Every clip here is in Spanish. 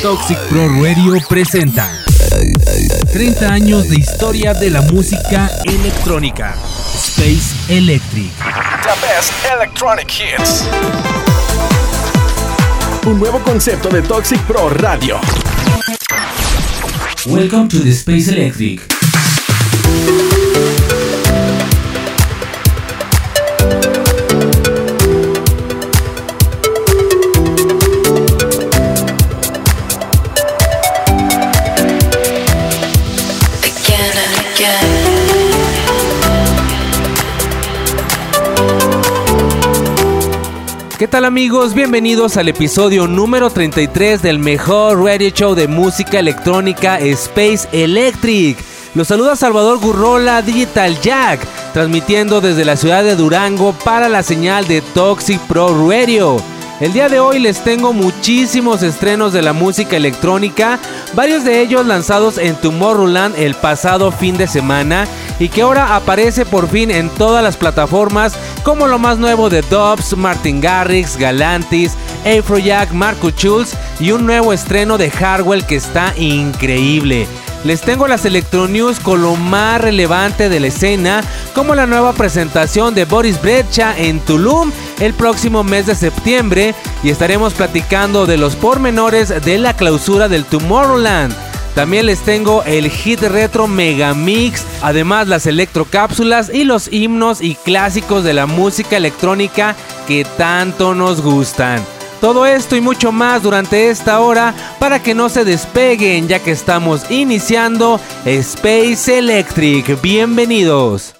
Toxic Pro Radio presenta 30 años de historia de la música electrónica. Space Electric. The best electronic hits. Un nuevo concepto de Toxic Pro Radio. Welcome to the Space Electric. ¿Qué tal amigos? Bienvenidos al episodio número 33 del mejor radio show de música electrónica Space Electric. Los saluda Salvador Gurrola Digital Jack, transmitiendo desde la ciudad de Durango para la señal de Toxic Pro Radio. El día de hoy les tengo muchísimos estrenos de la música electrónica, varios de ellos lanzados en Tomorrowland el pasado fin de semana y que ahora aparece por fin en todas las plataformas como lo más nuevo de Dobbs, Martin Garrix, Galantis, Afrojack, Marco Schulz y un nuevo estreno de Hardwell que está increíble. Les tengo las Electro News con lo más relevante de la escena, como la nueva presentación de Boris Brecha en Tulum el próximo mes de septiembre y estaremos platicando de los pormenores de la clausura del Tomorrowland. También les tengo el hit retro Megamix, además las electrocápsulas y los himnos y clásicos de la música electrónica que tanto nos gustan. Todo esto y mucho más durante esta hora para que no se despeguen ya que estamos iniciando Space Electric. Bienvenidos.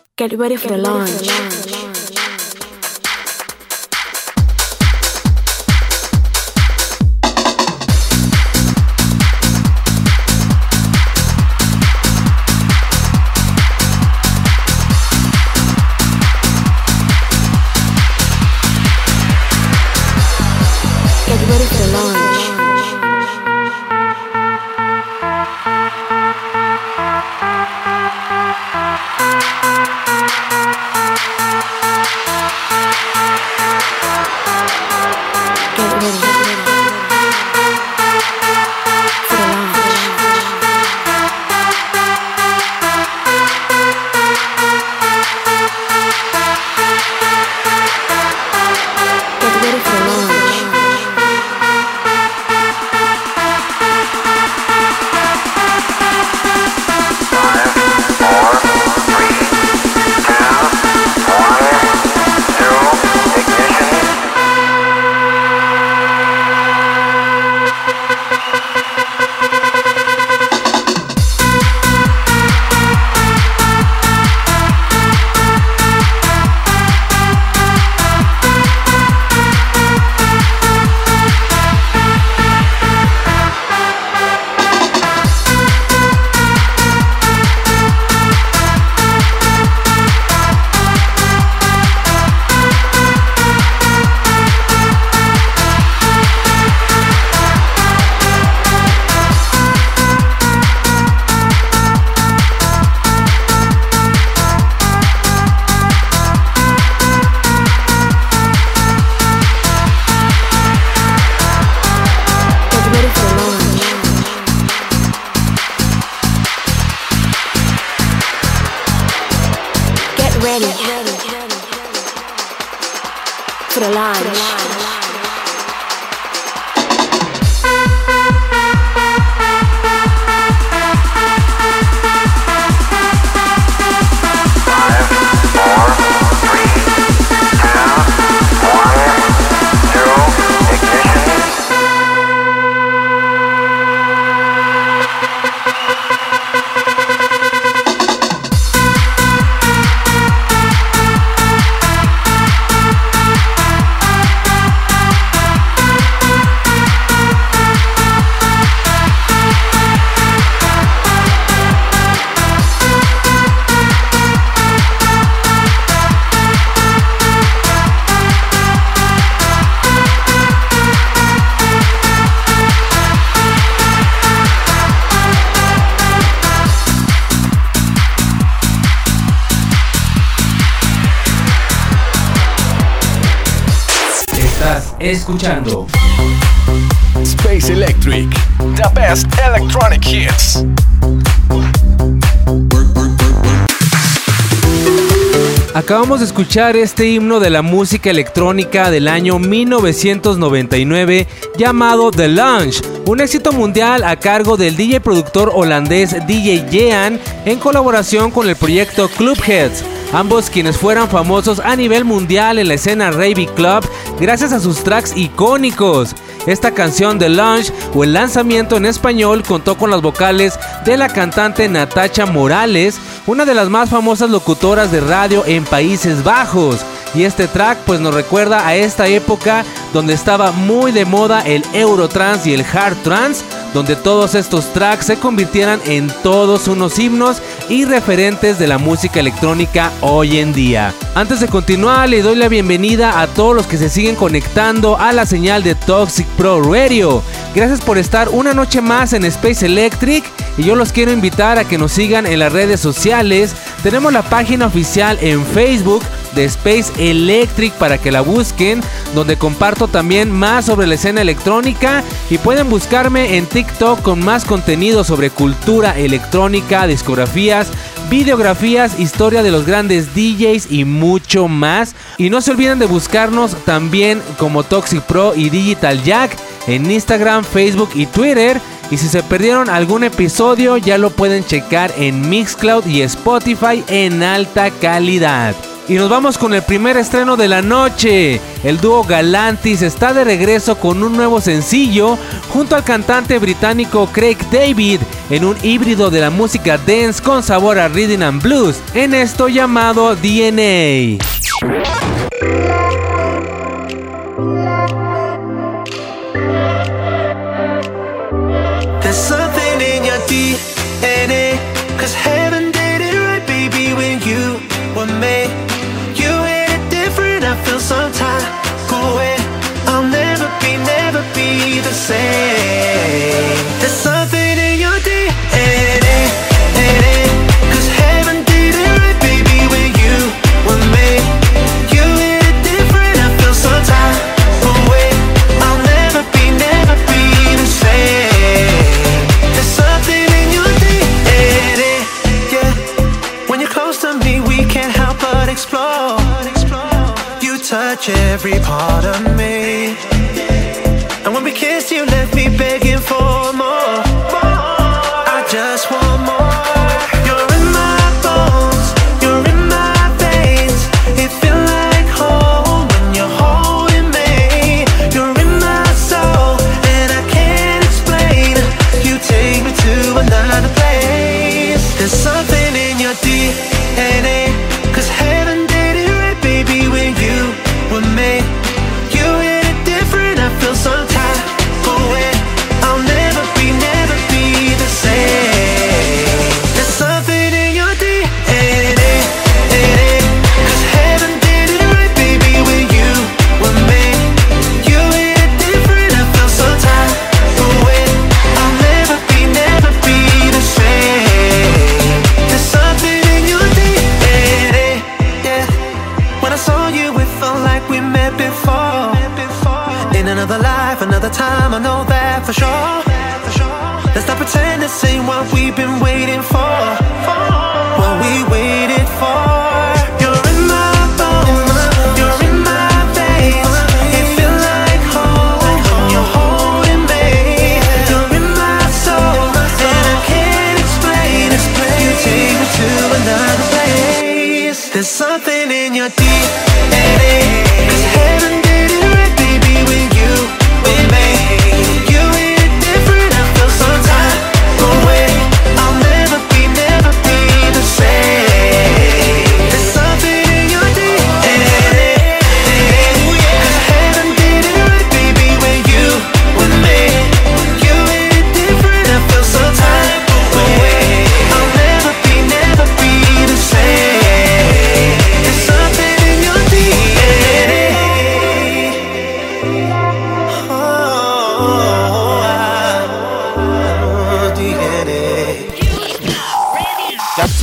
Escuchando Space Electric. The best electronic hits. Acabamos de escuchar este himno de la música electrónica del año 1999 llamado The Launch, un éxito mundial a cargo del DJ productor holandés DJ Jean en colaboración con el proyecto Clubheads, ambos quienes fueran famosos a nivel mundial en la escena Rave Club gracias a sus tracks icónicos. Esta canción de Launch o el lanzamiento en español contó con las vocales de la cantante Natacha Morales, una de las más famosas locutoras de radio en Países Bajos. Y este track pues nos recuerda a esta época donde estaba muy de moda el Eurotrance y el Hard Trance, donde todos estos tracks se convirtieran en todos unos himnos y referentes de la música electrónica hoy en día. Antes de continuar, le doy la bienvenida a todos los que se siguen conectando a la señal de Toxic Pro Radio. Gracias por estar una noche más en Space Electric y yo los quiero invitar a que nos sigan en las redes sociales. Tenemos la página oficial en Facebook de Space Electric para que la busquen, donde comparto también más sobre la escena electrónica y pueden buscarme en TikTok con más contenido sobre cultura electrónica, discografías, videografías, historia de los grandes DJs y mucho más. Y no se olviden de buscarnos también como Toxic Pro y Digital Jack en Instagram, Facebook y Twitter. Y si se perdieron algún episodio ya lo pueden checar en Mixcloud y Spotify en alta calidad. Y nos vamos con el primer estreno de la noche. El dúo Galantis está de regreso con un nuevo sencillo junto al cantante británico Craig David en un híbrido de la música dance con sabor a rhythm and blues en esto llamado DNA. say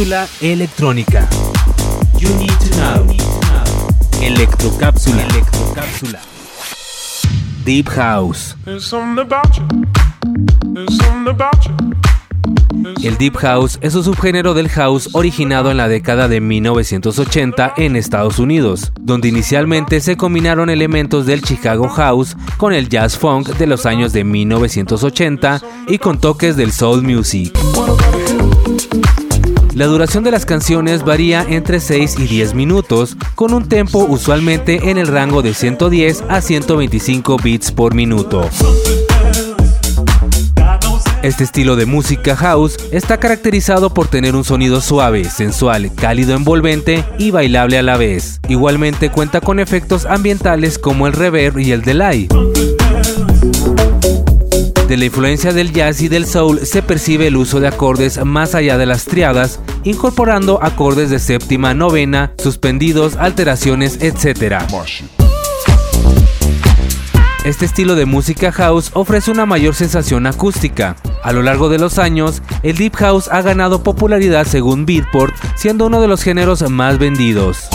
Cápsula electrónica. You need to know. Electrocápsula. Electrocápsula. Deep House. El Deep House es un subgénero del house originado en la década de 1980 en Estados Unidos, donde inicialmente se combinaron elementos del Chicago House con el jazz funk de los años de 1980 y con toques del soul music. La duración de las canciones varía entre 6 y 10 minutos, con un tempo usualmente en el rango de 110 a 125 beats por minuto. Este estilo de música house está caracterizado por tener un sonido suave, sensual, cálido, envolvente y bailable a la vez. Igualmente cuenta con efectos ambientales como el reverb y el delay. De la influencia del jazz y del soul se percibe el uso de acordes más allá de las triadas, incorporando acordes de séptima, novena, suspendidos, alteraciones, etc. Este estilo de música house ofrece una mayor sensación acústica. A lo largo de los años, el Deep House ha ganado popularidad según Beatport, siendo uno de los géneros más vendidos.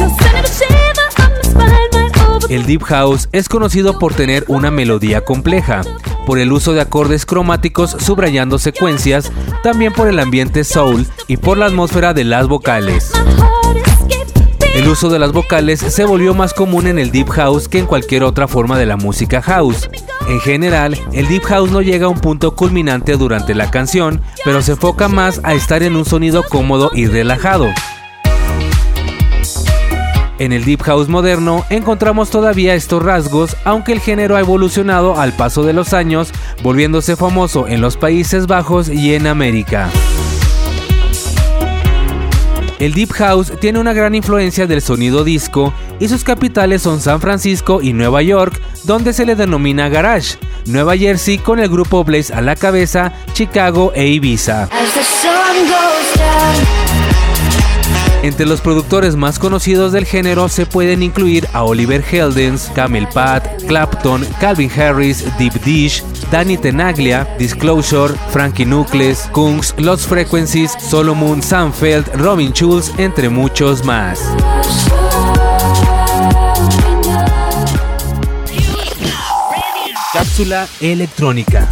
El Deep House es conocido por tener una melodía compleja, por el uso de acordes cromáticos subrayando secuencias, también por el ambiente soul y por la atmósfera de las vocales. El uso de las vocales se volvió más común en el Deep House que en cualquier otra forma de la música house. En general, el Deep House no llega a un punto culminante durante la canción, pero se enfoca más a estar en un sonido cómodo y relajado. En el Deep House moderno encontramos todavía estos rasgos, aunque el género ha evolucionado al paso de los años, volviéndose famoso en los Países Bajos y en América. El Deep House tiene una gran influencia del sonido disco y sus capitales son San Francisco y Nueva York, donde se le denomina garage. Nueva Jersey con el grupo Blaze a la cabeza, Chicago e Ibiza. Entre los productores más conocidos del género se pueden incluir a Oliver Heldens, Camel Pat, Clapton, Calvin Harris, Deep Dish, Danny Tenaglia, Disclosure, Frankie Nucleus, Kungs, Lost Frequencies, Solomon, Sanfeld, Robin Schulz, entre muchos más. Cápsula electrónica.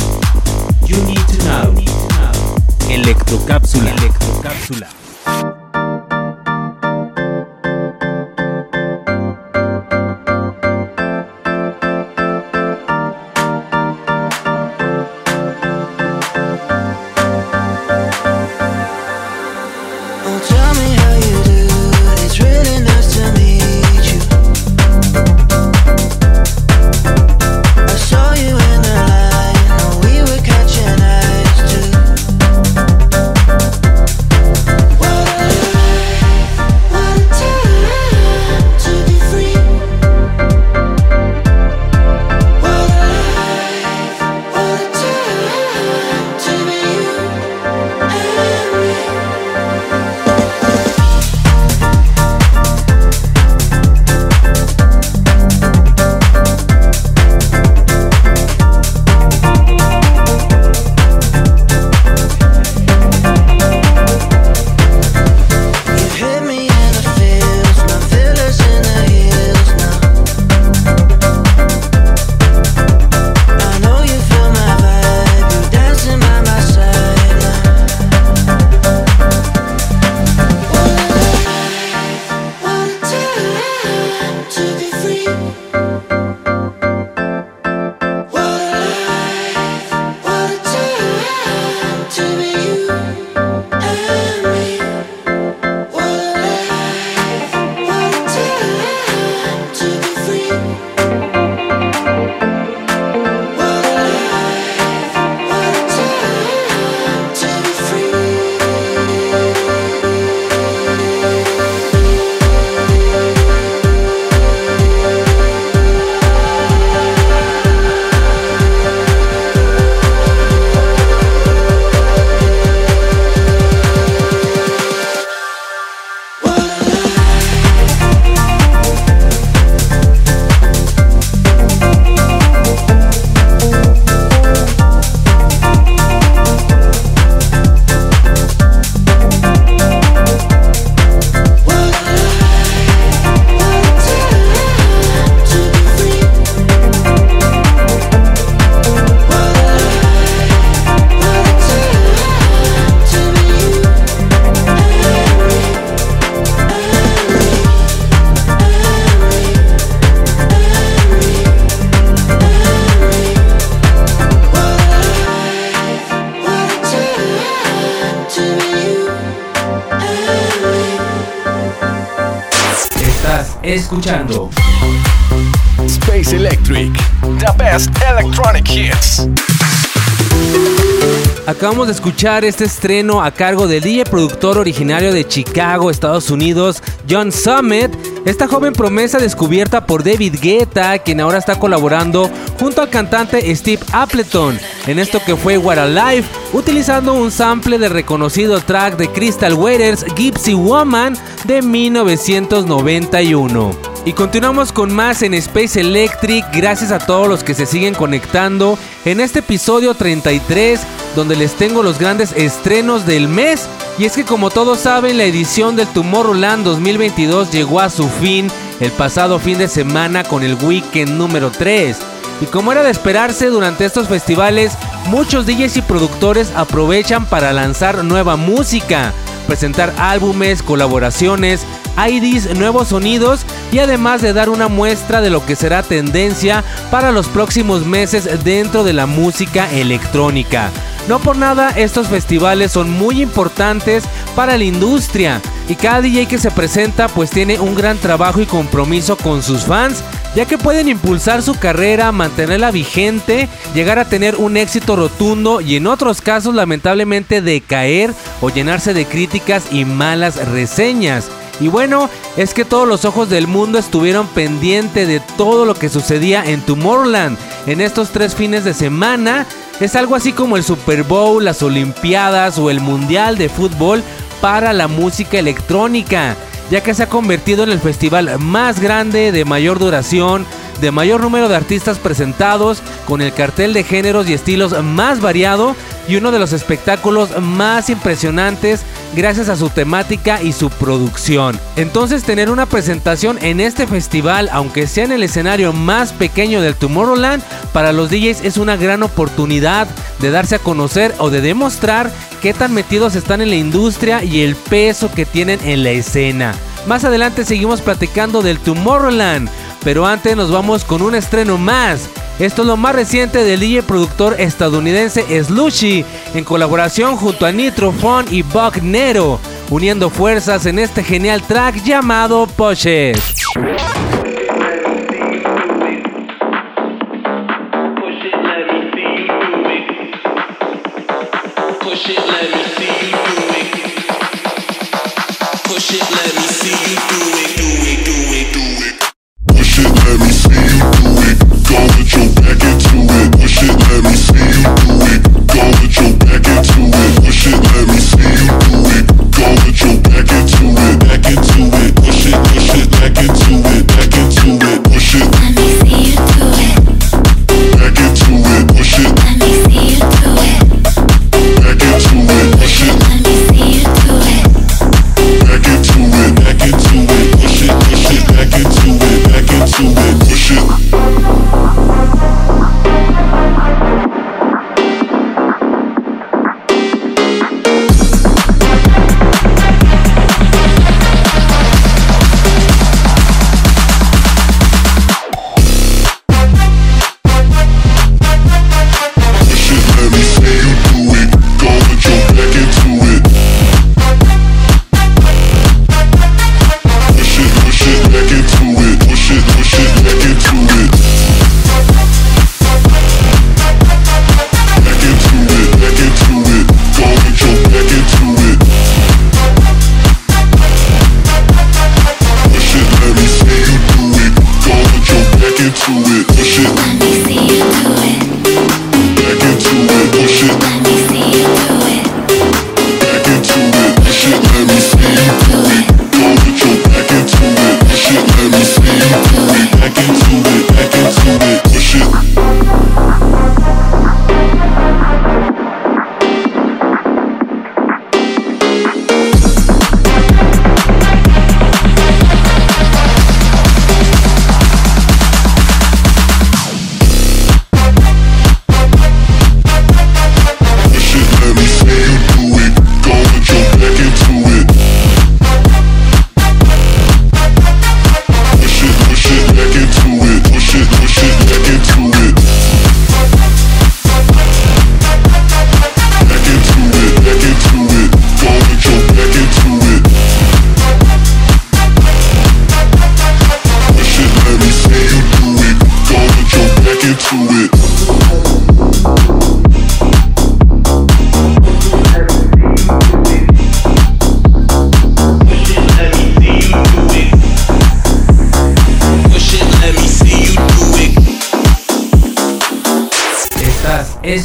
Electrocápsula. Electrocápsula. Escuchando Space Electric. The best electronic hits. Acabamos de escuchar este estreno a cargo del DJ productor originario de Chicago, Estados Unidos, John Summit. Esta joven promesa descubierta por David Guetta, quien ahora está colaborando junto al cantante Steve Appleton en esto que fue What a Life, utilizando un sample del reconocido track de Crystal Waters, Gypsy Woman, de 1991. Y continuamos con más en Space Electric, gracias a todos los que se siguen conectando en este episodio 33, donde les tengo los grandes estrenos del mes. Y es que como todos saben, la edición del Tomorrowland 2022 llegó a su fin el pasado fin de semana con el weekend número 3. Y como era de esperarse durante estos festivales, muchos DJs y productores aprovechan para lanzar nueva música, presentar álbumes, colaboraciones, IDs, nuevos sonidos y además de dar una muestra de lo que será tendencia para los próximos meses dentro de la música electrónica. No por nada estos festivales son muy importantes para la industria y cada DJ que se presenta pues tiene un gran trabajo y compromiso con sus fans ya que pueden impulsar su carrera, mantenerla vigente, llegar a tener un éxito rotundo y en otros casos lamentablemente decaer o llenarse de críticas y malas reseñas. Y bueno, es que todos los ojos del mundo estuvieron pendientes de todo lo que sucedía en Tomorrowland en estos tres fines de semana. Es algo así como el Super Bowl, las Olimpiadas o el Mundial de Fútbol para la música electrónica, ya que se ha convertido en el festival más grande, de mayor duración, de mayor número de artistas presentados, con el cartel de géneros y estilos más variado y uno de los espectáculos más impresionantes gracias a su temática y su producción. Entonces tener una presentación en este festival, aunque sea en el escenario más pequeño del Tomorrowland, para los DJs es una gran oportunidad de darse a conocer o de demostrar qué tan metidos están en la industria y el peso que tienen en la escena. Más adelante seguimos platicando del Tomorrowland, pero antes nos vamos con un estreno más. Esto es lo más reciente del DJ productor estadounidense Slushy, en colaboración junto a Nitrofon y Buck Nero, uniendo fuerzas en este genial track llamado Pushes.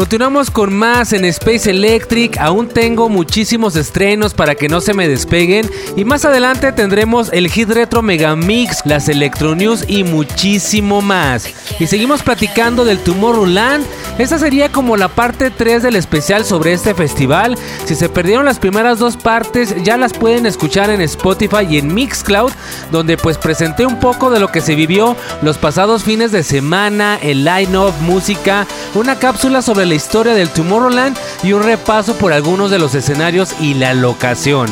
Continuamos con más en Space Electric. Aún tengo muchísimos estrenos para que no se me despeguen. Y más adelante tendremos el Hit Retro Mega Mix, las Electro News y muchísimo más. Y seguimos platicando del Tomorrowland. Esta sería como la parte 3 del especial sobre este festival. Si se perdieron las primeras dos partes, ya las pueden escuchar en Spotify y en Mixcloud, donde pues presenté un poco de lo que se vivió los pasados fines de semana, el line-up, música, una cápsula sobre la historia del Tomorrowland y un repaso por algunos de los escenarios y la locación.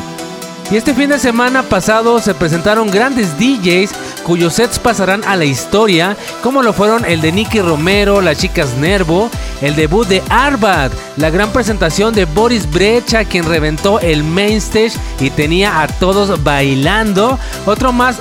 Y este fin de semana pasado se presentaron grandes DJs cuyos sets pasarán a la historia, como lo fueron el de Nicky Romero, las chicas Nervo, el debut de Arbat, la gran presentación de Boris Brecha, quien reventó el main stage y tenía a todos bailando, otro más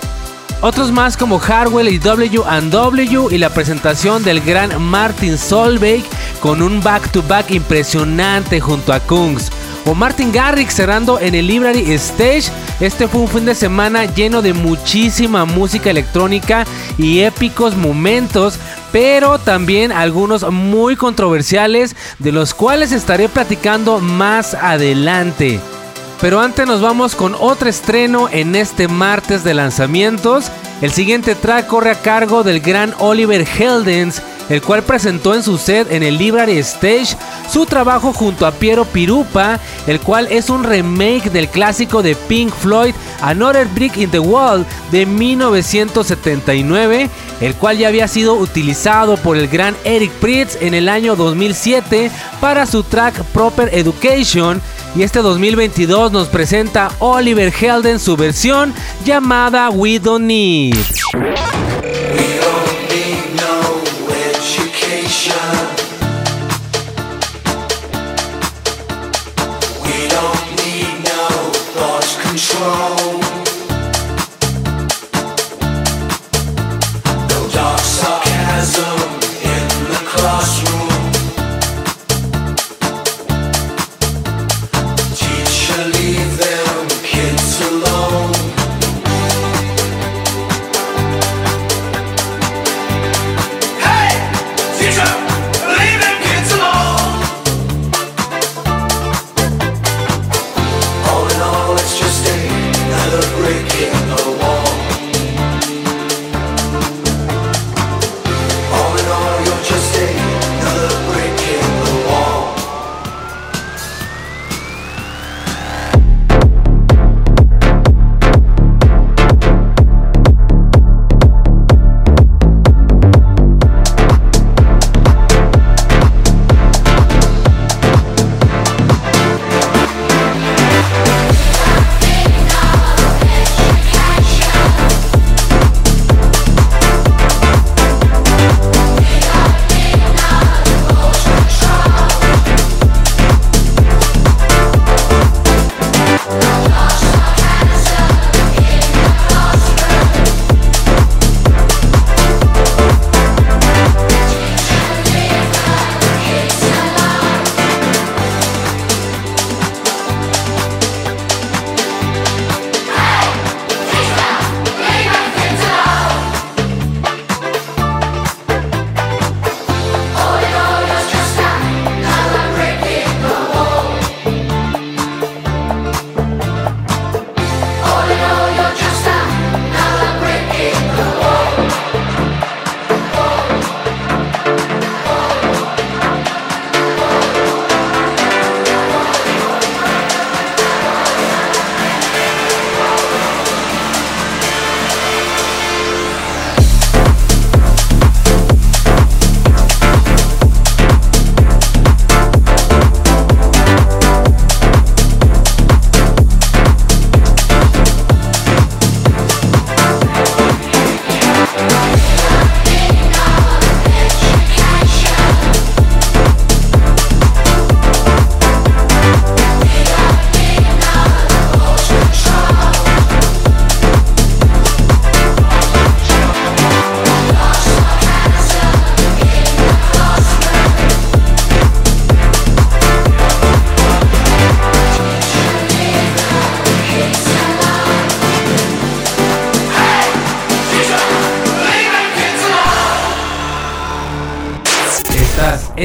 otros más como Harwell y W&W y la presentación del gran Martin Solveig con un back-to-back impresionante junto a Kungs. O Martin Garrix cerrando en el Library Stage. Este fue un fin de semana lleno de muchísima música electrónica y épicos momentos, pero también algunos muy controversiales de los cuales estaré platicando más adelante. Pero antes nos vamos con otro estreno en este martes de lanzamientos. El siguiente track corre a cargo del gran Oliver Heldens, el cual presentó en su set en el Library Stage su trabajo junto a Piero Pirupa, el cual es un remake del clásico de Pink Floyd Another Brick in the Wall de 1979, el cual ya había sido utilizado por el gran Eric Pritz en el año 2007 para su track Proper Education y este 2022 nos presenta Oliver Helden su versión llamada We Don't Need.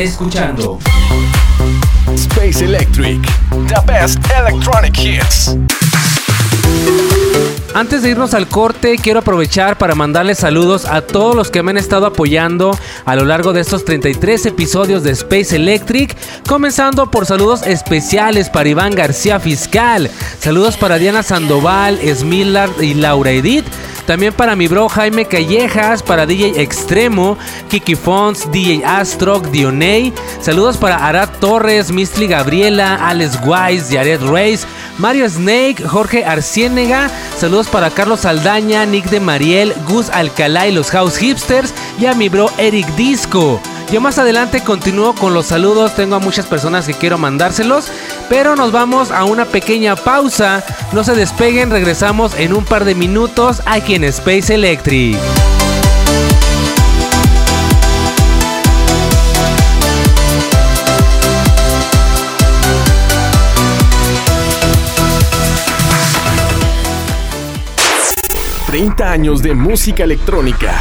Escuchando Space Electric. The best electronic hits. Antes de irnos al corte, quiero aprovechar para mandarles saludos a todos los que me han estado apoyando a lo largo de estos 33 episodios de Space Electric, comenzando por saludos especiales para Iván García Fiscal, saludos para Diana Sandoval, Smillard y Laura Edith, también para mi bro Jaime Callejas, para DJ Extremo, Kiki Fons, DJ Astrock, Dioney. Saludos para Arad Torres, Mistli Gabriela, Alex Wise, Jared Reyes, Mario Snake, Jorge Arciénega. Saludos para Carlos Aldaña, Nick de Mariel, Gus Alcalá y los House Hipsters. Y a mi bro Eric Disco. Yo más adelante continúo con los saludos, tengo a muchas personas que quiero mandárselos, pero nos vamos a una pequeña pausa. No se despeguen, regresamos en un par de minutos aquí en Space Electric. ...30 años de música electrónica.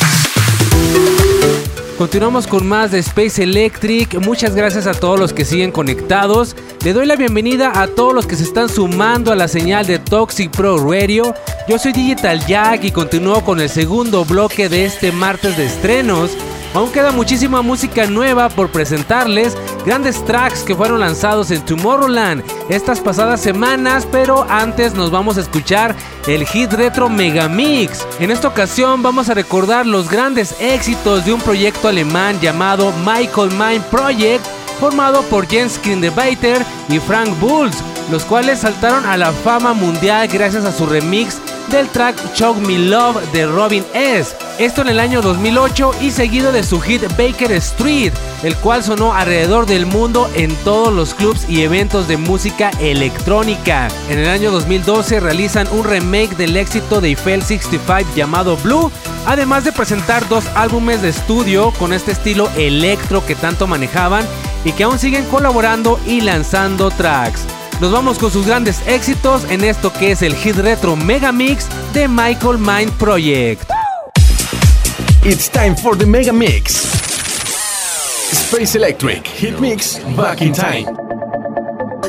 Continuamos con más de Space Electric. Muchas gracias a todos los que siguen conectados. Le doy la bienvenida a todos los que se están sumando a la señal de Toxic Pro Radio. Yo soy Digital Jack y continúo con el segundo bloque de este martes de estrenos. Aún queda muchísima música nueva por presentarles, grandes tracks que fueron lanzados en Tomorrowland estas pasadas semanas, pero antes nos vamos a escuchar el hit retro Megamix. En esta ocasión vamos a recordar los grandes éxitos de un proyecto alemán llamado Michael Mind Project, formado por Jens Kindebaiter y Frank Bulls, los cuales saltaron a la fama mundial gracias a su remix del track Choke Me Love de Robin S. Esto en el año 2008 y seguido de su hit Baker Street, el cual sonó alrededor del mundo en todos los clubs y eventos de música electrónica. En el año 2012 realizan un remake del éxito de Eiffel 65 llamado Blue, además de presentar dos álbumes de estudio con este estilo electro que tanto manejaban y que aún siguen colaborando y lanzando tracks. Nos vamos con sus grandes éxitos en esto que es el hit retro Mega Mix de Michael Mind Project. It's time for the Mega Mix. Space Electric Hit Mix Back in Time.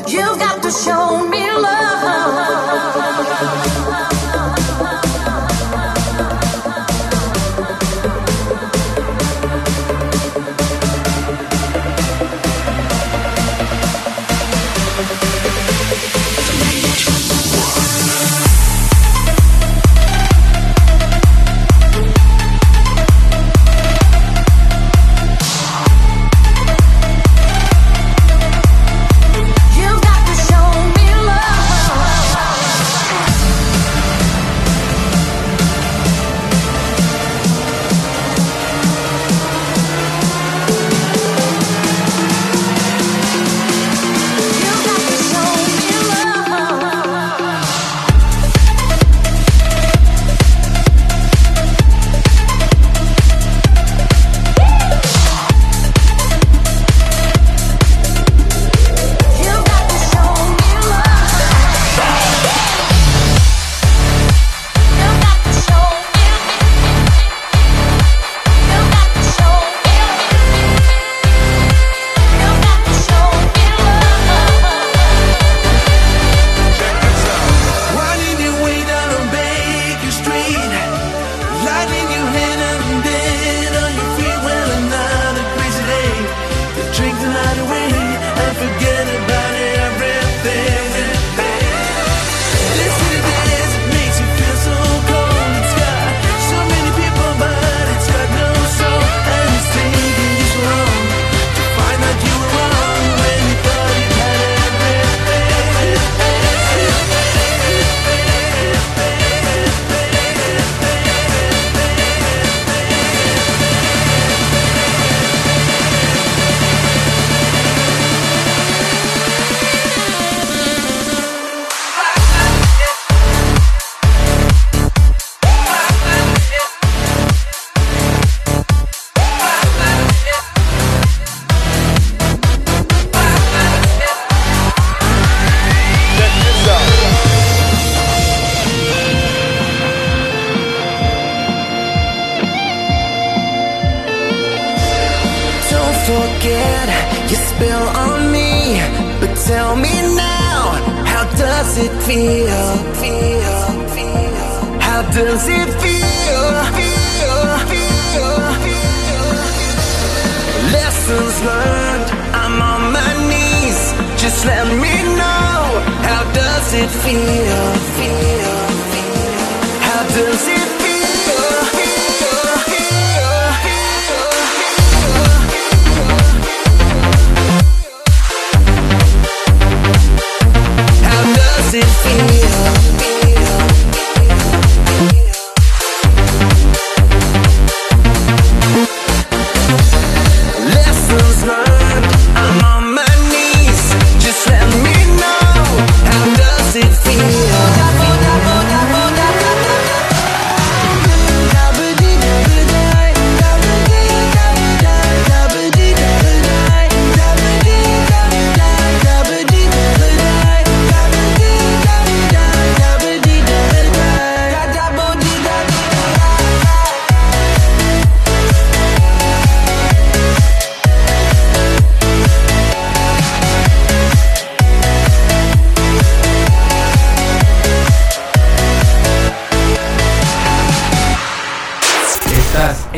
You got to show me love.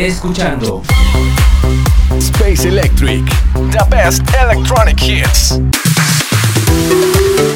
Escuchando Space Electric. The best electronic hits.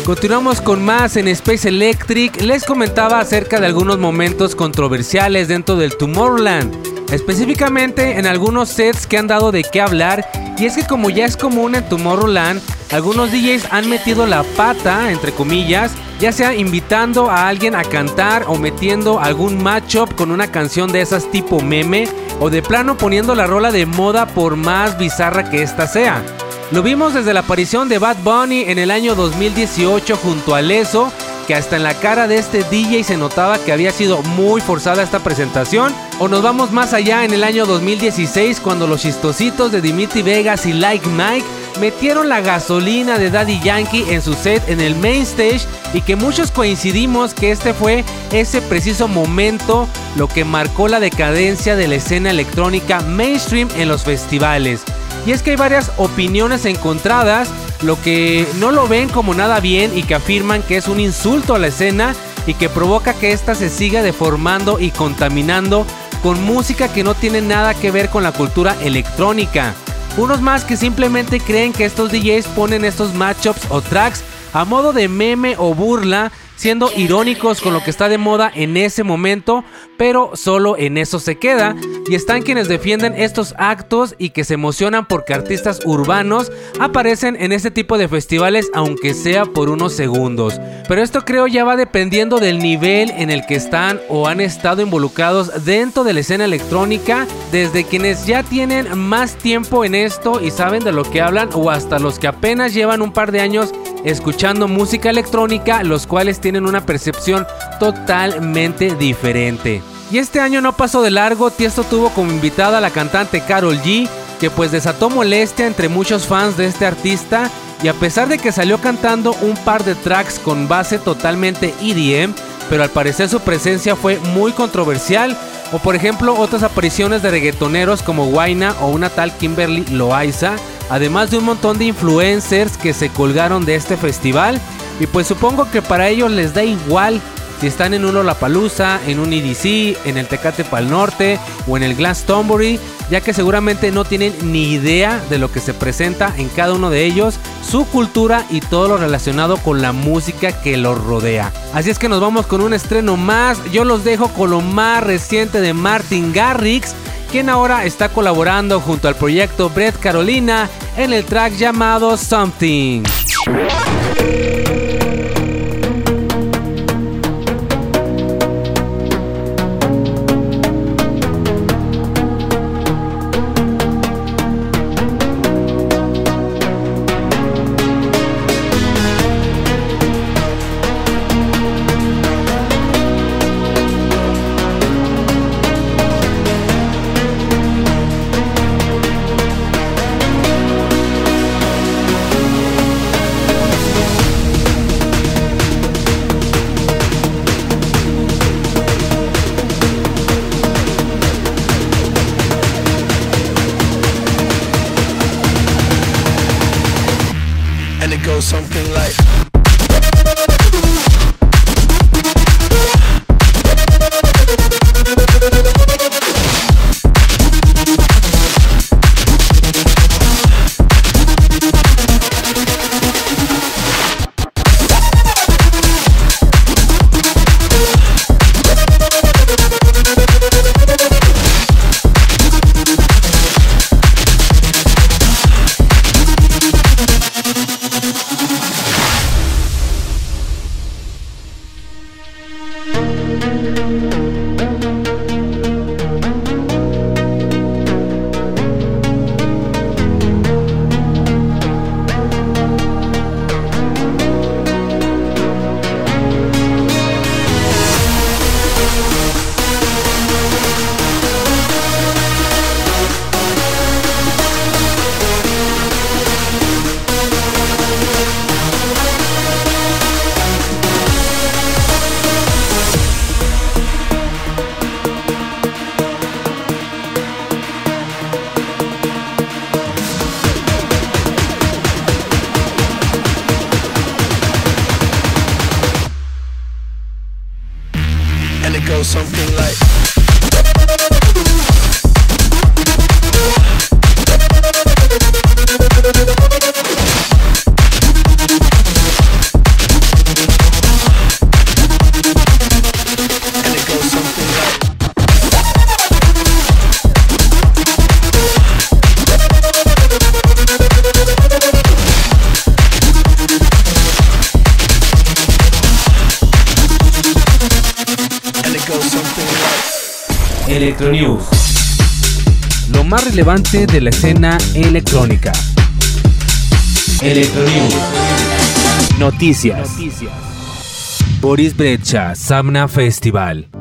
Continuamos con más en Space Electric. Les comentaba acerca de algunos momentos controversiales dentro del Tomorrowland. Específicamente en algunos sets que han dado de qué hablar. Y es que como ya es común en Tomorrowland, algunos DJs han metido la pata, entre comillas, ya sea invitando a alguien a cantar o metiendo algún matchup con una canción de esas tipo meme o de plano poniendo la rola de moda por más bizarra que ésta sea. Lo vimos desde la aparición de Bad Bunny en el año 2018 junto a Leso, que hasta en la cara de este DJ se notaba que había sido muy forzada esta presentación. O nos vamos más allá en el año 2016 cuando los chistositos de Dimitri Vegas y Like Mike metieron la gasolina de Daddy Yankee en su set en el main stage y que muchos coincidimos que este fue ese preciso momento lo que marcó la decadencia de la escena electrónica mainstream en los festivales. Y es que hay varias opiniones encontradas, lo que no lo ven como nada bien y que afirman que es un insulto a la escena y que provoca que ésta se siga deformando y contaminando con música que no tiene nada que ver con la cultura electrónica. Unos más que simplemente creen que estos DJs ponen estos matchups o tracks a modo de meme o burla, siendo irónicos con lo que está de moda en ese momento, pero solo en eso se queda. Y están quienes defienden estos actos y que se emocionan porque artistas urbanos aparecen en este tipo de festivales, aunque sea por unos segundos. Pero esto creo ya va dependiendo del nivel en el que están o han estado involucrados dentro de la escena electrónica, desde quienes ya tienen más tiempo en esto y saben de lo que hablan, o hasta los que apenas llevan un par de años escuchando música electrónica, los cuales tienen una percepción totalmente diferente. Y este año no pasó de largo, Tiesto tuvo como invitada a la cantante Carol G, que pues desató molestia entre muchos fans de este artista, y a pesar de que salió cantando un par de tracks con base totalmente EDM, pero al parecer su presencia fue muy controversial, o por ejemplo otras apariciones de reggaetoneros como Waina o una tal Kimberly Loaiza, además de un montón de influencers que se colgaron de este festival, y pues supongo que para ellos les da igual si están en un Lollapalooza, en un EDC, en el Tecate Pal Norte o en el Glastonbury, ya que seguramente no tienen ni idea de lo que se presenta en cada uno de ellos, su cultura y todo lo relacionado con la música que los rodea. Así es que nos vamos con un estreno más, yo los dejo con lo más reciente de Martin Garrix, quien ahora está colaborando junto al proyecto Brett Carolina en el track llamado. Something relevante de la escena electrónica. Electronews. Noticias. Boris Brecha, Samna Festival.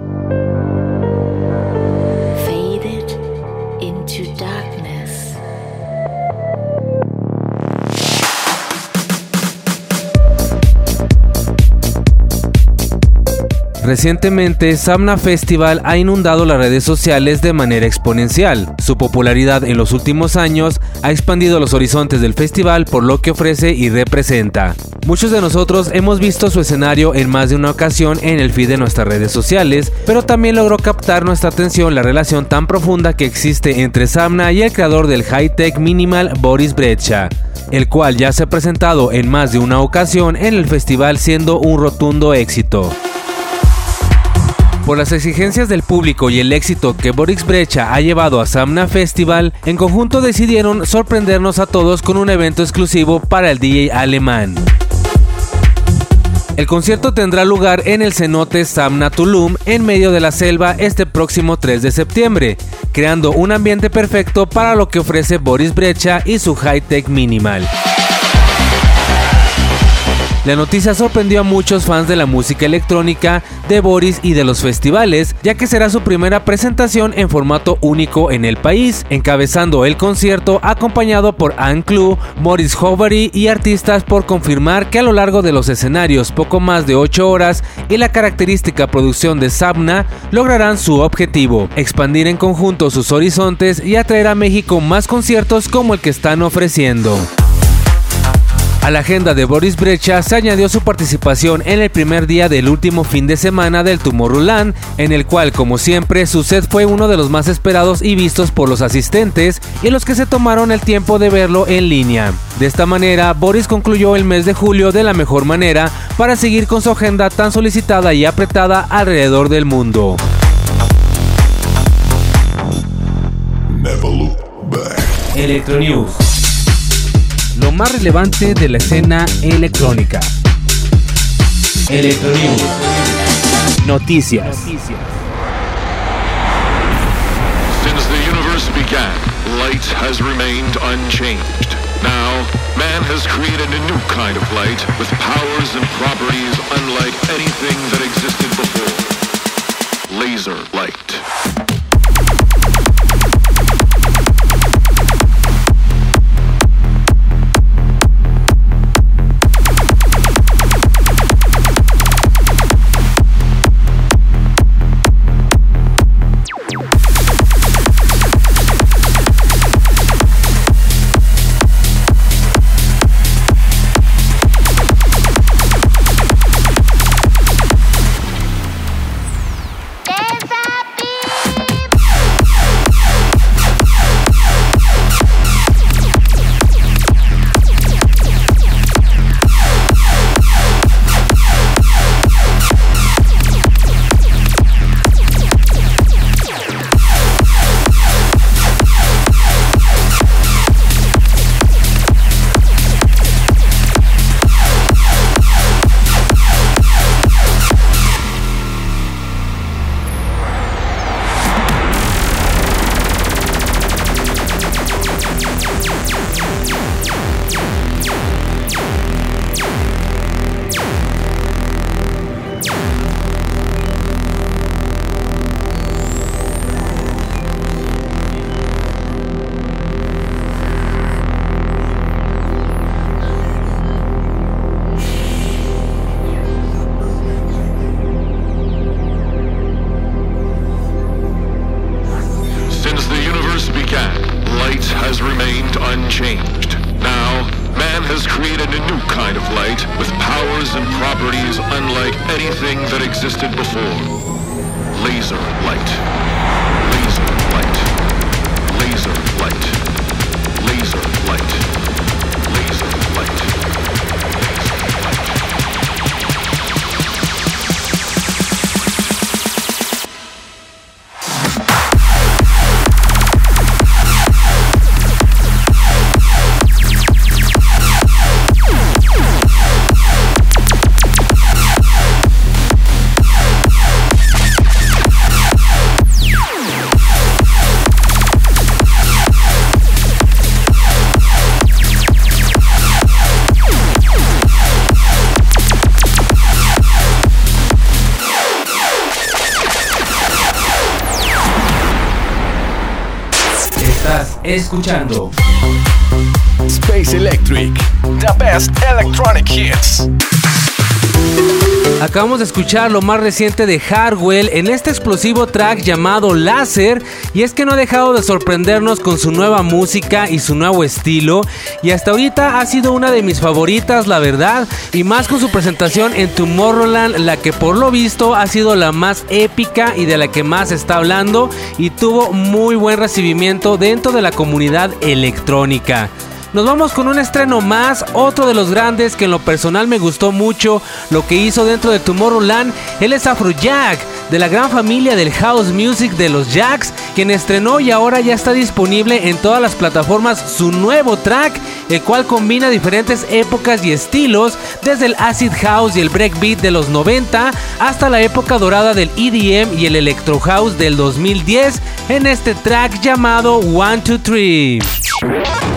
Recientemente, Samna Festival ha inundado las redes sociales de manera exponencial. Su popularidad en los últimos años ha expandido los horizontes del festival por lo que ofrece y representa. Muchos de nosotros hemos visto su escenario en más de una ocasión en el feed de nuestras redes sociales, pero también logró captar nuestra atención la relación tan profunda que existe entre Samna y el creador del high-tech minimal Boris Brecha, el cual ya se ha presentado en más de una ocasión en el festival siendo un rotundo éxito. Por las exigencias del público y el éxito que Boris Brecha ha llevado a Samna Festival, en conjunto decidieron sorprendernos a todos con un evento exclusivo para el DJ alemán. El concierto tendrá lugar en el cenote Samna Tulum en medio de la selva este próximo 3 de septiembre, creando un ambiente perfecto para lo que ofrece Boris Brecha y su high-tech minimal. La noticia sorprendió a muchos fans de la música electrónica de Boris y de los festivales, ya que será su primera presentación en formato único en el país, encabezando el concierto acompañado por Anne Clue, Morris Hovery y artistas por confirmar que a lo largo de los escenarios poco más de 8 horas y la característica producción de Sabna lograrán su objetivo, expandir en conjunto sus horizontes y atraer a México más conciertos como el que están ofreciendo. A la agenda de Boris Brecha se añadió su participación en el primer día del último fin de semana del Tomorrowland, en el cual, como siempre, su set fue uno de los más esperados y vistos por los asistentes y los que se tomaron el tiempo de verlo en línea. De esta manera, Boris concluyó el mes de julio de la mejor manera para seguir con su agenda tan solicitada y apretada alrededor del mundo. Electronews. Lo más relevante de la escena electrónica. Electronews. Noticias. Since the universe began, light has remained unchanged. Now, man has created a new kind of light with powers and properties unlike anything that existed before. Laser light. light has remained unchanged. Now, man has created a new kind of light with powers and properties unlike anything that existed before. Laser light. Laser light. Laser light. Laser light. Laser light. Laser light. Escuchando Space Electric. The best electronic hits. Acabamos de escuchar lo más reciente de Hardwell en este explosivo track llamado Láser y es que no ha dejado de sorprendernos con su nueva música y su nuevo estilo. Y hasta ahorita ha sido una de mis favoritas la verdad. Y más con su presentación en Tomorrowland la que por lo visto ha sido la más épica y de la que más está hablando. Y tuvo muy buen recibimiento dentro de la comunidad electrónica. Nos vamos con un estreno más, otro de los grandes que en lo personal me gustó mucho lo que hizo dentro de Tomorrowland. Él es Afrojack, de la gran familia del house music de los Jacks, quien estrenó y ahora ya está disponible en todas las plataformas su nuevo track, el cual combina diferentes épocas y estilos, desde el acid house y el breakbeat de los 90 hasta la época dorada del EDM y el electro house del 2010 en este track llamado 123. Estás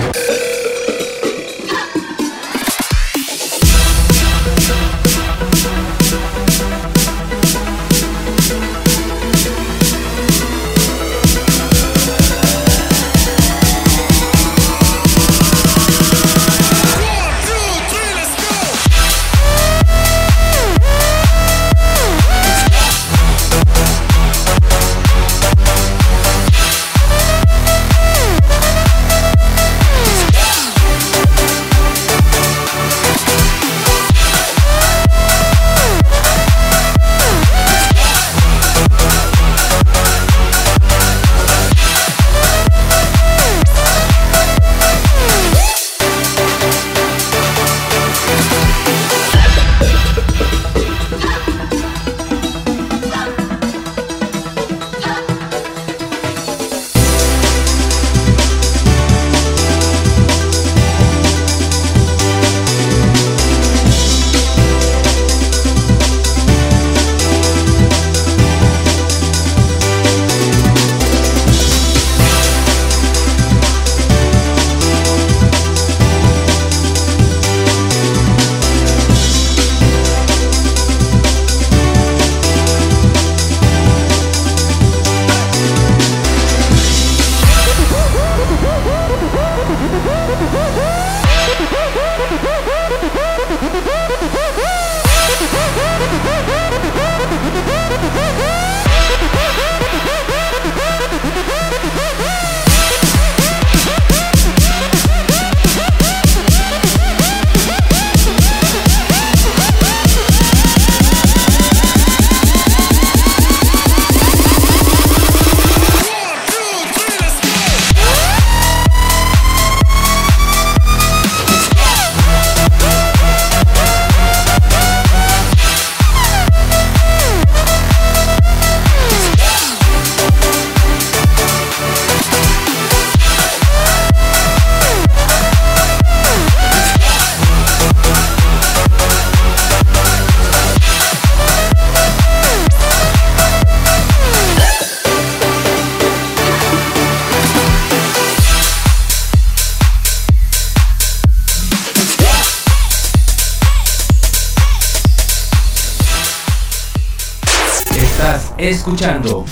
escuchando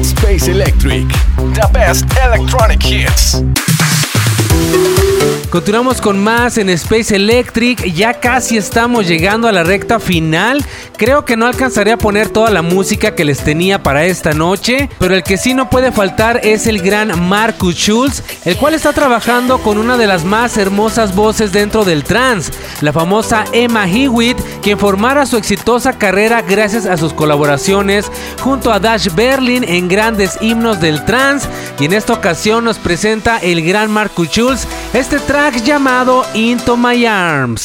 Space Electric. The best electronic hits. Continuamos con más en Space Electric. Ya casi estamos llegando a la recta final. Creo que no alcanzaré a poner toda la música que les tenía para esta noche, pero el que sí no puede faltar es el gran Marcus Schulz, el cual está trabajando con una de las más hermosas voces dentro del trance, la famosa Emma Hewitt, quien formara su exitosa carrera gracias a sus colaboraciones junto a Dash Berlin en grandes himnos del trance, y en esta ocasión nos presenta el gran Marcus Schulz este track llamado Into My Arms.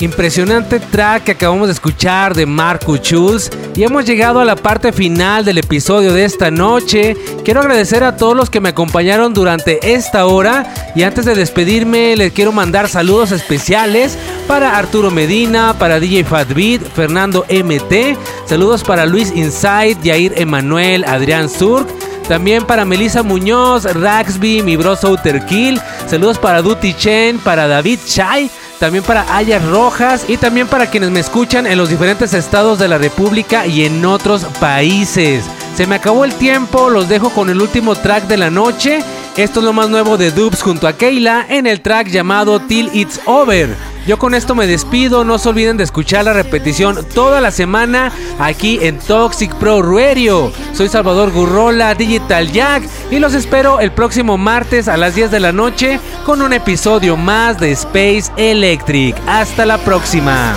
Impresionante track que acabamos de escuchar de Marco Schulz y hemos llegado a la parte final del episodio de esta noche. Quiero agradecer a todos los que me acompañaron durante esta hora y antes de despedirme les quiero mandar saludos especiales para Arturo Medina, para DJ Fat Beat, Fernando MT, saludos para Luis Inside, Yair Emanuel, Adrián Surk. También para Melissa Muñoz, Raxby, mi bro Souter Kill. Saludos para Duty Chen, para David Chai. También para Ayas Rojas y también para quienes me escuchan en los diferentes estados de la República y en otros países. Se me acabó el tiempo, los dejo con el último track de la noche. Esto es lo más nuevo de Dubs junto a Keila en el track llamado Till It's Over. Yo con esto me despido, no se olviden de escuchar la repetición toda la semana aquí en Toxic Pro Radio. Soy Salvador Gurrola, Digital Jack, y los espero el próximo martes a las 10 de la noche con un episodio más de Space Electric. Hasta la próxima.